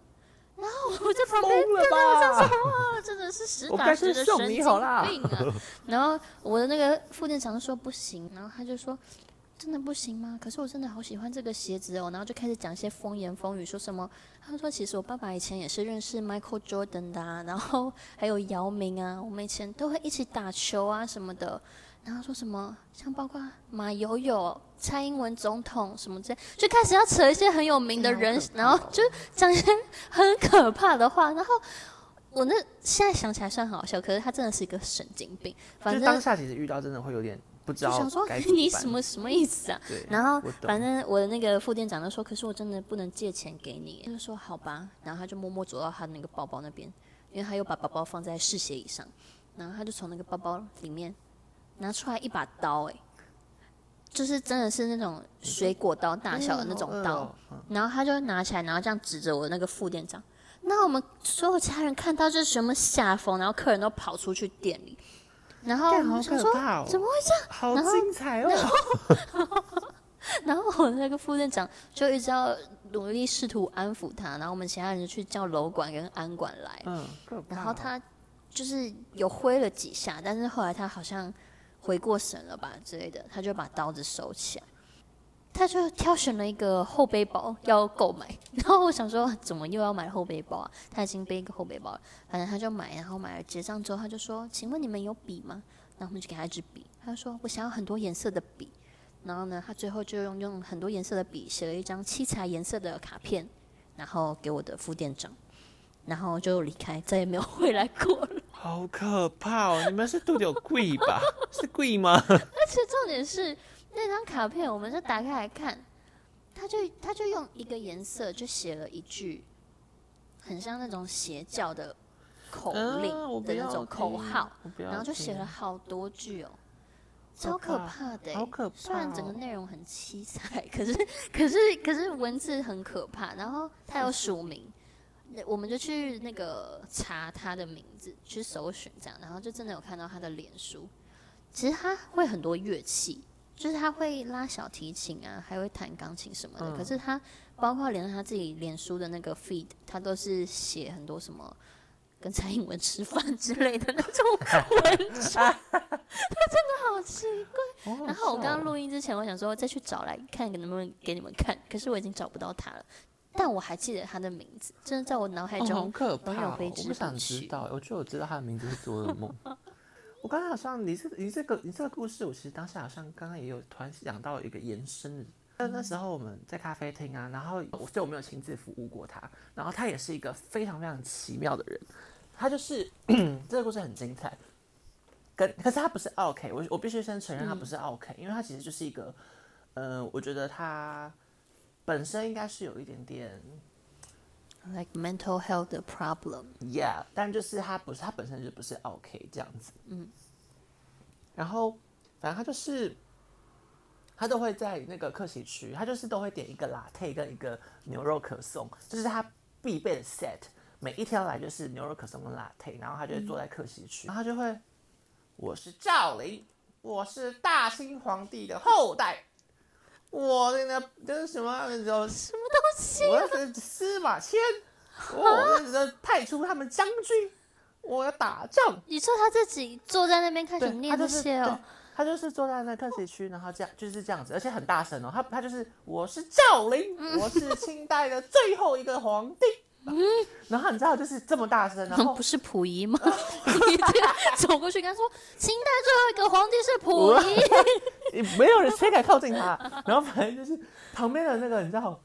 然后我在旁边疯了吧？啊，真的是实打实的神经病啊！<laughs> 然后我的那个副店长就说不行，然后他就说真的不行吗？可是我真的好喜欢这个鞋子哦，然后就开始讲一些风言风语，说什么他说其实我爸爸以前也是认识 Michael Jordan 的、啊，然后还有姚明啊，我们以前都会一起打球啊什么的。然后说什么像包括马友友、蔡英文总统什么之类，就开始要扯一些很有名的人然后就讲一些很可怕的话，然后我那现在想起来算好笑，可是他真的是一个神经病。反正当下其实遇到真的会有点不知道就想说该 <laughs> 你什么什么意思啊？对，然后反正我的那个副店长就说：“可是我真的不能借钱给你。”他就说：“好吧。”然后他就默默走到他的那个包包那边，因为他又把包包放在试鞋椅上，然后他就从那个包包里面拿出来一把刀、哎，就是真的是那种水果刀大小的那种刀，然后他就拿起来，然后这样指着我那个副店长。那我们所有其他人看到就是什么下风，然后客人都跑出去店里，然后说怎么会这样？好精彩哦！然后我那个副店长就一直要努力试图安抚他，然后我们其他人就去叫楼管跟安管来，嗯，哦然后他就是有挥了几下，但是后来他好像回过神了吧之类的，他就把刀子收起来。他就挑选了一个后背包要购买，<laughs> 然后我想说怎么又要买后背包啊？他已经背一个后背包了，反正他就买，然后买了结账之后他就说：“请问你们有笔吗？”然后我们就给他一支笔，他说：“我想要很多颜色的笔。”然后呢，他最后就用用很多颜色的笔写了一张七彩颜色的卡片，然后给我的副店长，然后就离开，再也没有回来过了。<laughs> 好可怕哦！你们是肚子有贵吧？<laughs> 是贵吗？而且重点是那张卡片，我们就打开来看，他就他就用一个颜色就写了一句，很像那种邪教的口令的那种口号，然后就写了好多句哦。超可怕的欸、好可怕虽然整个内容很凄惨，可是 <laughs> 可是可是文字很可怕。然后他有署名，我们就去那个查他的名字，去搜寻这样，然后就真的有看到他的脸书。其实他会很多乐器，就是他会拉小提琴啊，还会弹钢琴什么的。嗯可是他包括连他自己脸书的那个 feed，他都是写很多什么跟蔡英文吃饭之类的那种文章，<laughs> 他真的好奇怪。然后我刚刚录音之前，我想说再去找来看能不能给你们看，可是我已经找不到他了。但我还记得他的名字，真的在我脑海中可怕、哦！永远挥之我不想。知道，我觉得我知道他的名字是做噩梦。<laughs> 我刚刚好像你这你这个你这个故事，我其实当下好像刚刚也有突然想到一个延伸的。那那时候我们在咖啡厅啊，然后我所以我没有亲自服务过他，然后他也是一个非常非常奇妙的人。他就是 <clears throat> 这个故事很精彩，跟可是他不是 OK，我我必须先承认他不是 OK，、因为他其实就是一个，呃，我觉得他本身应该是有一点点 like mental health 的 problem。Yeah，但就是他不是他本身就不是 OK 这样子，嗯，然后反正他就是他都会在那个客席区，他就是都会点一个 latte 跟一个牛肉可颂，就、是他必备的 set，每一天来就是牛肉可颂跟 latte，然后他就会坐在客席区，然后他就会，我是赵林，我是大清皇帝的后代。我那个这是什么？有什么东西？我要是司马迁，我要派出他们将军，我要打仗。你说他自己坐在那边开始念这就是对些哦，，他就是坐在那看谁区，然后这样就是这样子，而且很大声哦。他他就是我是赵灵，嗯我是清代的最后一个皇帝。<laughs> 然后你知道就是这么大声，然 <laughs> 后不是溥仪吗？<laughs> 你走过去跟他说，清代最后一个皇帝是溥仪。也没有人谁敢靠近他。然后反正就是旁边的那个，你知道，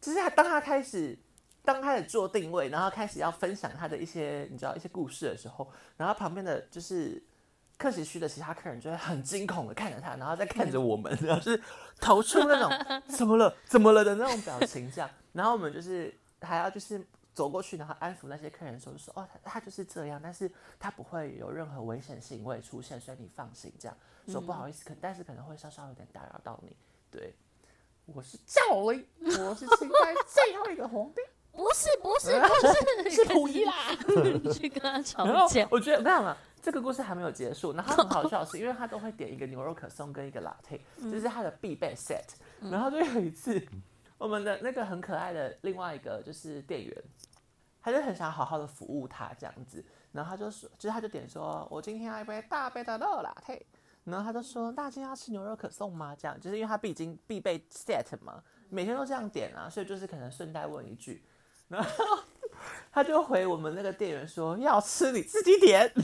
就是他当他开始当他开始做定位，然后开始要分享他的一些你知道一些故事的时候，然后旁边的就是客席区的其他客人就会很惊恐的看着他，然后再看着我们，然后就是投出那种怎么了怎么了的那种表情，这样，然后我们就是还要就是。走过去，然后安抚那些客人说：“就说哦，他他就是这样，但是他不会有任何危险行为出现，所以你放心。这样说不好意思，可但是可能会稍稍有点打扰到你。对，我是赵薇，我是清代最后一个皇帝，不是不是不是，是 <laughs> 溥仪 <laughs> 啦。你去跟他吵然后架。我觉得，我跟你讲啊，这个故事还没有结束。然后很好笑的是，因为他都会点一个牛肉可颂跟一个 latte，这是他的必备 set。然后就有一次，我们的那个很可爱的另外一个就是店员，他就很想好好的服务他这样子，然后他就说，就是他就点说，我今天要一杯大杯的热 latte。然后他就说：“大家今天要吃牛肉可颂吗？”这样，就是因为他毕竟必备 set 嘛，每天都这样点啊，所以就是可能顺带问一句，然后他就回我们那个店员说：“要吃你自己点。” <laughs>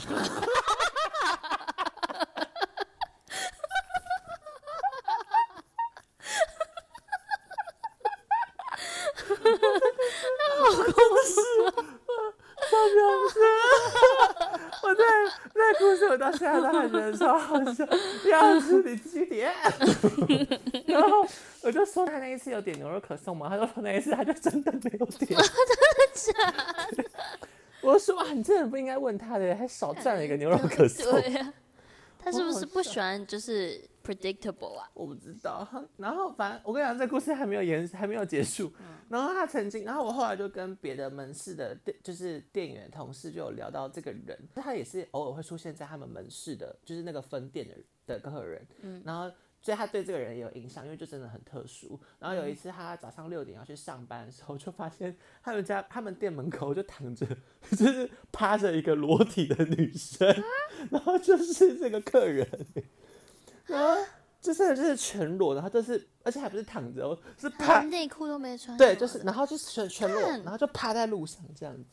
超笑死！我在那故事我到现在超好笑。要是你自己点，<laughs> 然后我就说他那一次有点牛肉可颂吗？他就说那一次他就真的没有点。<laughs> 真的假的？我说啊，你真的不应该问他的，还少赚了一个牛肉可颂。<laughs> 对呀，他是不是不喜欢就是？predictable 啊，我不知道。然后反正我跟你讲，这故事还没有延，还没有结束。然后他曾经，然后我后来就跟别的门市的店，就是店员同事就有聊到这个人，他也是偶尔会出现在他们门市的，就是那个分店的的客人。嗯，然后。所以他对这个人也有印象，因为就真的很特殊。然后有一次他早上六点要去上班的时候，就发现他们家他们店门口就躺着，就是趴着一个裸体的女生，然后就是这个客人。然后就是就是全裸，然后就是而且还不是躺着哦，是趴内裤都没穿。对，就是然后就是全全裸，然后就趴在路上这样子。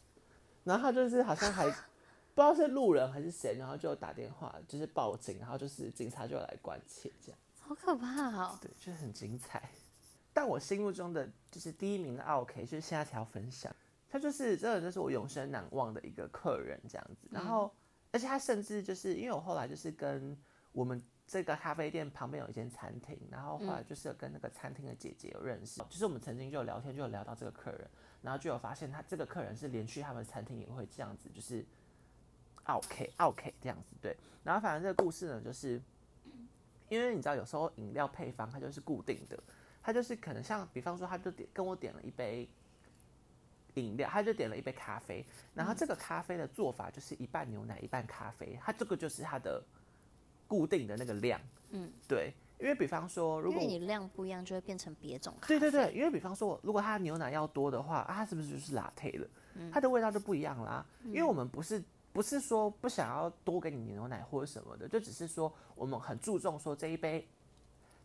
然后他就是好像还 <laughs> 不知道是路人还是谁，然后就打电话就是报警，然后就是警察就来关切这样。好可怕哦！对，就是很精彩。但我心目中的就是第一名的 OK，就是现在才要分享。他就是真的，就是我永生难忘的一个客人这样子。然后，而且他甚至就是因为我后来就是跟我们。这个咖啡店旁边有一间餐厅，然后后来就是跟那个餐厅的姐姐有认识，就是我们曾经就有聊天，就有聊到这个客人，然后就有发现他这个客人是连去他们餐厅也会这样子，就是 OK OK 这样子对。然后反正这个故事呢，就是因为你知道有时候饮料配方它就是固定的，它就是可能像比方说他就点跟我点了一杯饮料，他就点了一杯咖啡，然后这个咖啡的做法就是一半牛奶一半咖啡，它这个就是它的。固定的那个量，嗯，对，因为比方说，如果你量不一样，就会变成别种咖啡。对对对，因为比方说，如果它牛奶要多的话，啊，它是不是就是拉胚了？它的味道就不一样啦。因为我们不是不是说不想要多给你牛奶或者什么的，就只是说我们很注重说这一杯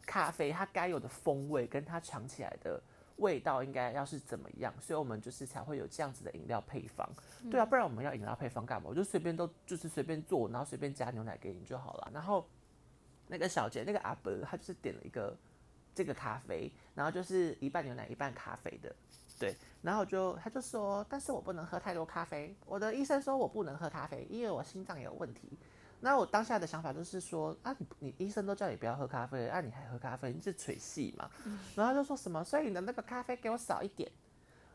咖啡它该有的风味跟它尝起来的味道应该要是怎么样，所以我们就是才会有这样子的饮料配方。对啊，不然我们要饮料配方干嘛？我就随便都就是随便做，然后随便加牛奶给你就好了。然后那个小姐，那个阿伯，他就是点了一个这个咖啡，然后就是一半牛奶一半咖啡的，对。然后就他就说，但是我不能喝太多咖啡，我的医生说我不能喝咖啡，因为我心脏有问题。那我当下的想法就是说，啊，你你医生都叫你不要喝咖啡，啊，你还喝咖啡，你是吹戏嘛？然后就说什么，所以你的那个咖啡给我少一点。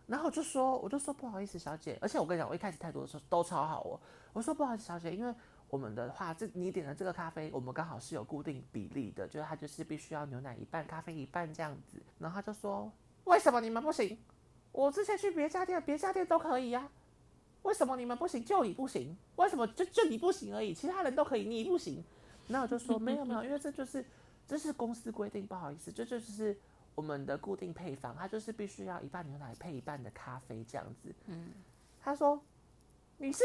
然后我就说，我就说不好意思，小姐。而且我跟你讲，我一开始态度的时候都超好哦。我说不好意思，小姐，因为我们的话，这你点的这个咖啡，我们刚好是有固定比例的，就是它就是必须要牛奶一半，咖啡一半这样子。然后他就说，为什么你们不行？我之前去别家店，别家店都可以呀。为什么你们不行？就你不行？为什么就就你不行而已？其他人都可以，你不行？那我就说 <laughs> 没有没有，因为这就是这是公司规定，不好意思，这就是。我们的固定配方，它就是必须要一半牛奶配一半的咖啡这样子。嗯，他说：“你是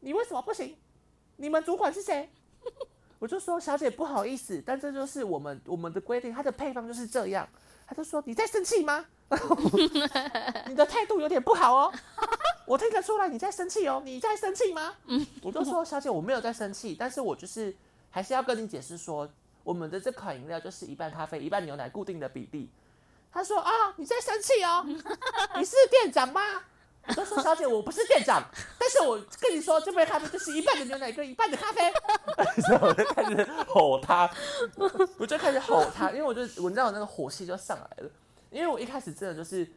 你为什么不行？你们主管是谁？” <laughs> 我就说：“小姐不好意思，但这就是我们我们的规定，它的配方就是这样。”他就说：“你在生气吗？<laughs> 你的态度有点不好哦，我听得出来你在生气哦，你在生气吗？”嗯，我就说：“小姐，我没有在生气，但是我就是还是要跟你解释说。”我们的这款饮料就是一半咖啡一半牛奶固定的比例。他说啊，你在生气哦？<laughs> 你是店长吗？我就说小姐，我不是店长，但是我跟你说，这杯咖啡就是一半的牛奶跟一半的咖啡。<laughs> 然后我就开始吼他，<laughs> 我就开始吼他，因为我就我知道我那个火气就上来了，因为我一开始真的就是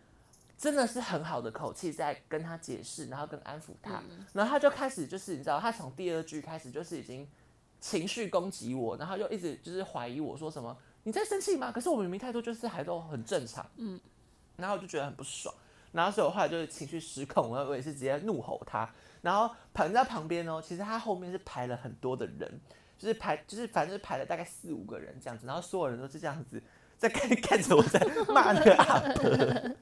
真的是很好的口气在跟他解释，然后跟安抚他，然后他就开始就是你知道，他从第二句开始就是已经。情绪攻击我，然后又一直就是怀疑我说什么你在生气吗？可是我明明态度就是还都很正常，嗯，然后我就觉得很不爽，然后所以我后来就是情绪失控，我我也是直接怒吼他，然后旁在旁边哦，其实他后面是排了很多的人，就是排就是反正是排了大概四五个人这样子，然后所有人都是这样子在看 <laughs> 看着我在骂那个阿伯，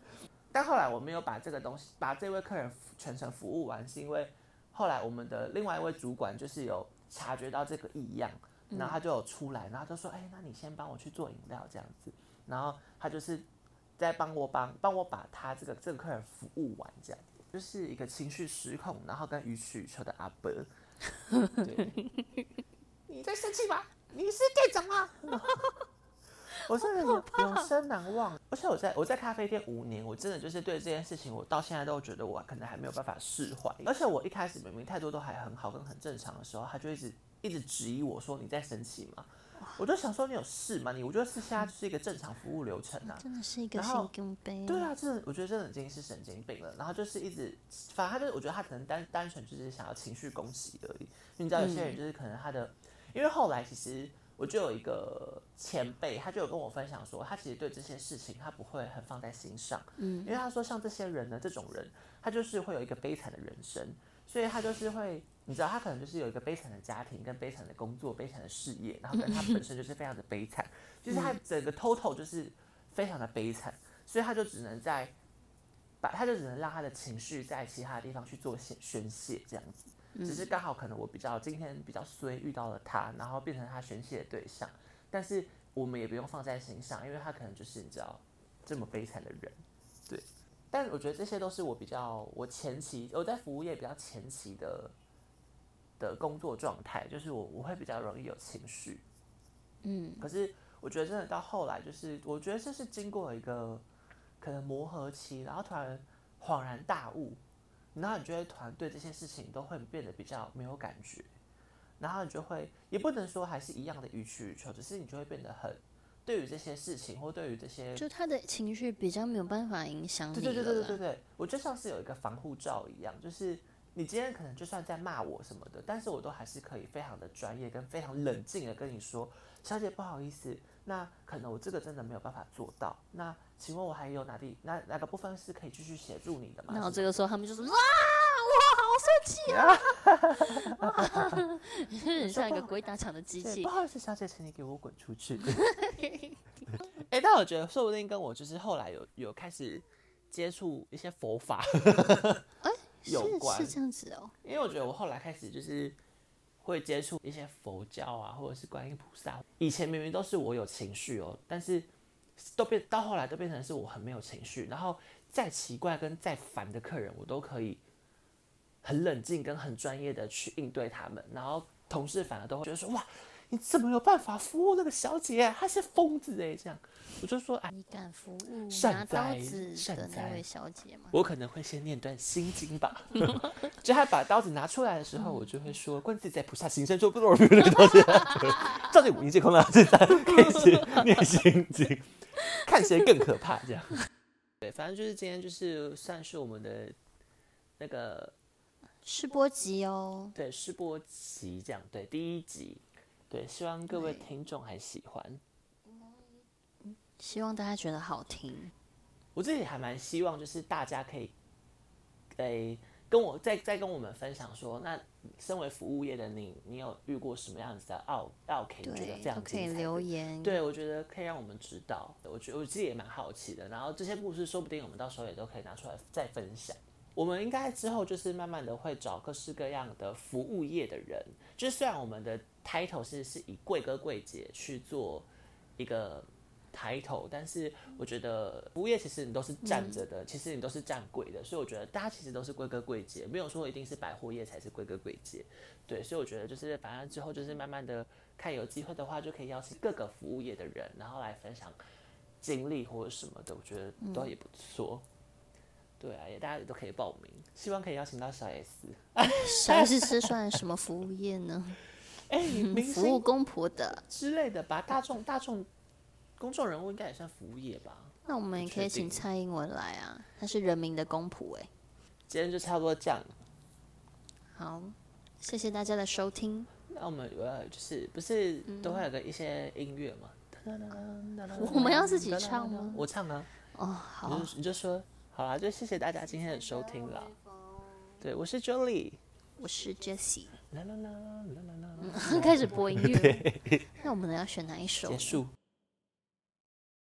但后来我没有把这个东西把这位客人全程服务完，是因为后来我们的另外一位主管就是有。察觉到这个异样，然后他就有出来，然后就说：“哎，那你先帮我去做饮料这样子。”然后他就是在帮我帮帮我把他这个这个客人服务完，这样就是一个情绪失控，然后跟予取予求的阿伯。<laughs> <laughs> 你在生气吗？你是店长吗？<laughs> 我真的永永生难忘。而且我在我在咖啡店五年，我真的就是对这件事情，我到现在都觉得我可能还没有办法释怀。而且我一开始明明态度都还很好跟很正常的时候，他就一直一直质疑我说你在生气吗？我就想说你有事吗？你我觉得是现在就是一个正常服务流程啊。真的是一个神经病。对啊，真的，我觉得真的已经是神经病了。然后就是一直，反正他就是，我觉得他可能单单纯就是想要情绪攻击而已。你知道有些人就是可能他的，因为后来其实我就有一个前辈，他就有跟我分享说，他其实对这些事情他不会很放在心上。嗯，因为他说像这些人呢，这种人他就是会有一个悲惨的人生，所以他就是会，你知道他可能就是有一个悲惨的家庭跟悲惨的工作、悲惨的事业，然后跟他本身就是非常的悲惨，<laughs> 就是他整个 total 就是非常的悲惨。所以他就只能在把，他就只能让他的情绪在其他的地方去做宣宣泄，这样子。只是刚好可能我比较今天比较衰遇到了他，然后变成他宣泄的对象，但是我们也不用放在心上，因为他可能就是你知道这么悲惨的人，对。但我觉得这些都是我比较我前期我在服务业比较前期的的工作状态，就是我我会比较容易有情绪，嗯，可是我觉得真的到后来，就是我觉得这是经过一个可能磨合期，然后突然恍然大悟，然后你就会团队这些事情都会变得比较没有感觉，然后你就会也不能说还是一样的予取予求，只是你就会变得很对于这些事情或对于这些，就他的情绪比较没有办法影响你对对对对对对。对，我就像是有一个防护罩一样，就是你今天可能就算在骂我什么的，但是我都还是可以非常的专业跟非常冷静的跟你说，小姐不好意思，那可能我这个真的没有办法做到，那请问我还有哪地哪哪个部分是可以继续协助你的吗？然后这个时候他们就说哇，我好生气啊！<laughs> <laughs> 很像一个鬼打墙的机器不。好意思，小姐，请你给我滚出去。<laughs> 哎、但我觉得说不定跟我就是后来有有开始接触一些佛法有是关是这样子哦。因为我觉得我后来开始就是会接触一些佛教啊，或者是观音菩萨。以前明明都是我有情绪哦，但是都变到后来都变成是我很没有情绪，然后再奇怪跟再烦的客人，我都可以很冷静跟很专业的去应对他们。然后同事反而都会觉得说：“哇，你怎么有办法服务那个小姐？她是疯子哎！”这样，我就说：“哎，你敢服务善拿刀哉子善哉的那位小姐吗？我可能会先念段心经吧。<laughs> <laughs> 就他把刀子拿出来的时候，我就会说：“观自在菩萨行深处，不若如 <laughs> 那个东西。”照见五阴皆空了，自在开始念心经，看谁更可怕。这样，<laughs> 对，反正就是今天就是算是我们的那个试播集哦。对试播集，这样对第一集，对，希望各位听众还喜欢。希望大家觉得好听。我自己还蛮希望，就是大家可以，诶、跟我再再跟我们分享说，那身为服务业的你，你有遇过什么样子的奥奥 K？你觉得对，非常可以留言。对，我觉得可以让我们知道。我觉得我自己也蛮好奇的。然后这些故事，说不定我们到时候也都可以拿出来再分享。我们应该之后就是慢慢的会找各式各样的服务业的人，就是虽然我们的 title 是是以贵哥贵姐去做一个 title，但是我觉得服务业其实你都是站着的，其实你都是站柜的，所以我觉得大家其实都是贵哥贵姐，没有说一定是百货业才是贵哥贵姐。对，所以我觉得就是反正之后就是慢慢的看有机会的话，就可以邀请各个服务业的人，然后来分享经历或者什么的，我觉得都也不错。对啊，也大家也都可以报名，希望可以邀请到小 S。<laughs> 小 S 是算什么服务业呢？<laughs> 哎、明服务公婆的。之类的吧，大众大众公众人物应该也算服务业吧。那我们也可以请蔡英文来啊，他是人民的公仆哎。今天就差不多这样，好，谢谢大家的收听。那我们呃就是不是都会有个一些音乐吗？我们要自己唱吗我唱啊，哦，你好，就你就说好啦，就谢谢大家今天的收听啦。对，我是 Jolie。我是 Jessie，啦啦啦啦啦啦啦，开始播音乐。那我们要选哪一首？结束。